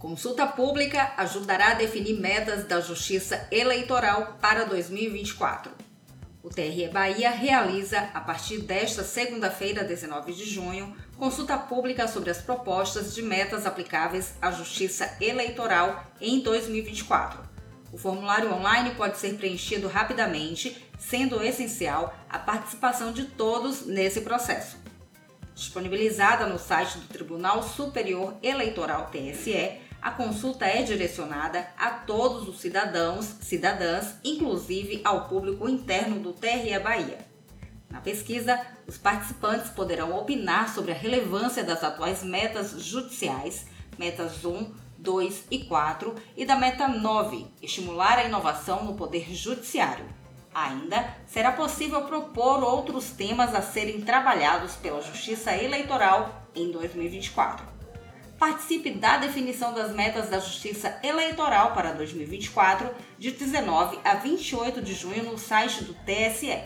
Consulta pública ajudará a definir metas da Justiça Eleitoral para 2024. O TRE Bahia realiza, a partir desta segunda-feira, 19 de junho, consulta pública sobre as propostas de metas aplicáveis à Justiça Eleitoral em 2024. O formulário online pode ser preenchido rapidamente, sendo essencial a participação de todos nesse processo. Disponibilizada no site do Tribunal Superior Eleitoral TSE, a consulta é direcionada a todos os cidadãos, cidadãs, inclusive ao público interno do TRE Bahia. Na pesquisa, os participantes poderão opinar sobre a relevância das atuais metas judiciais, metas 1, 2 e 4, e da meta 9, estimular a inovação no Poder Judiciário. Ainda será possível propor outros temas a serem trabalhados pela Justiça Eleitoral em 2024 participe da definição das metas da Justiça Eleitoral para 2024, de 19 a 28 de junho, no site do TSE.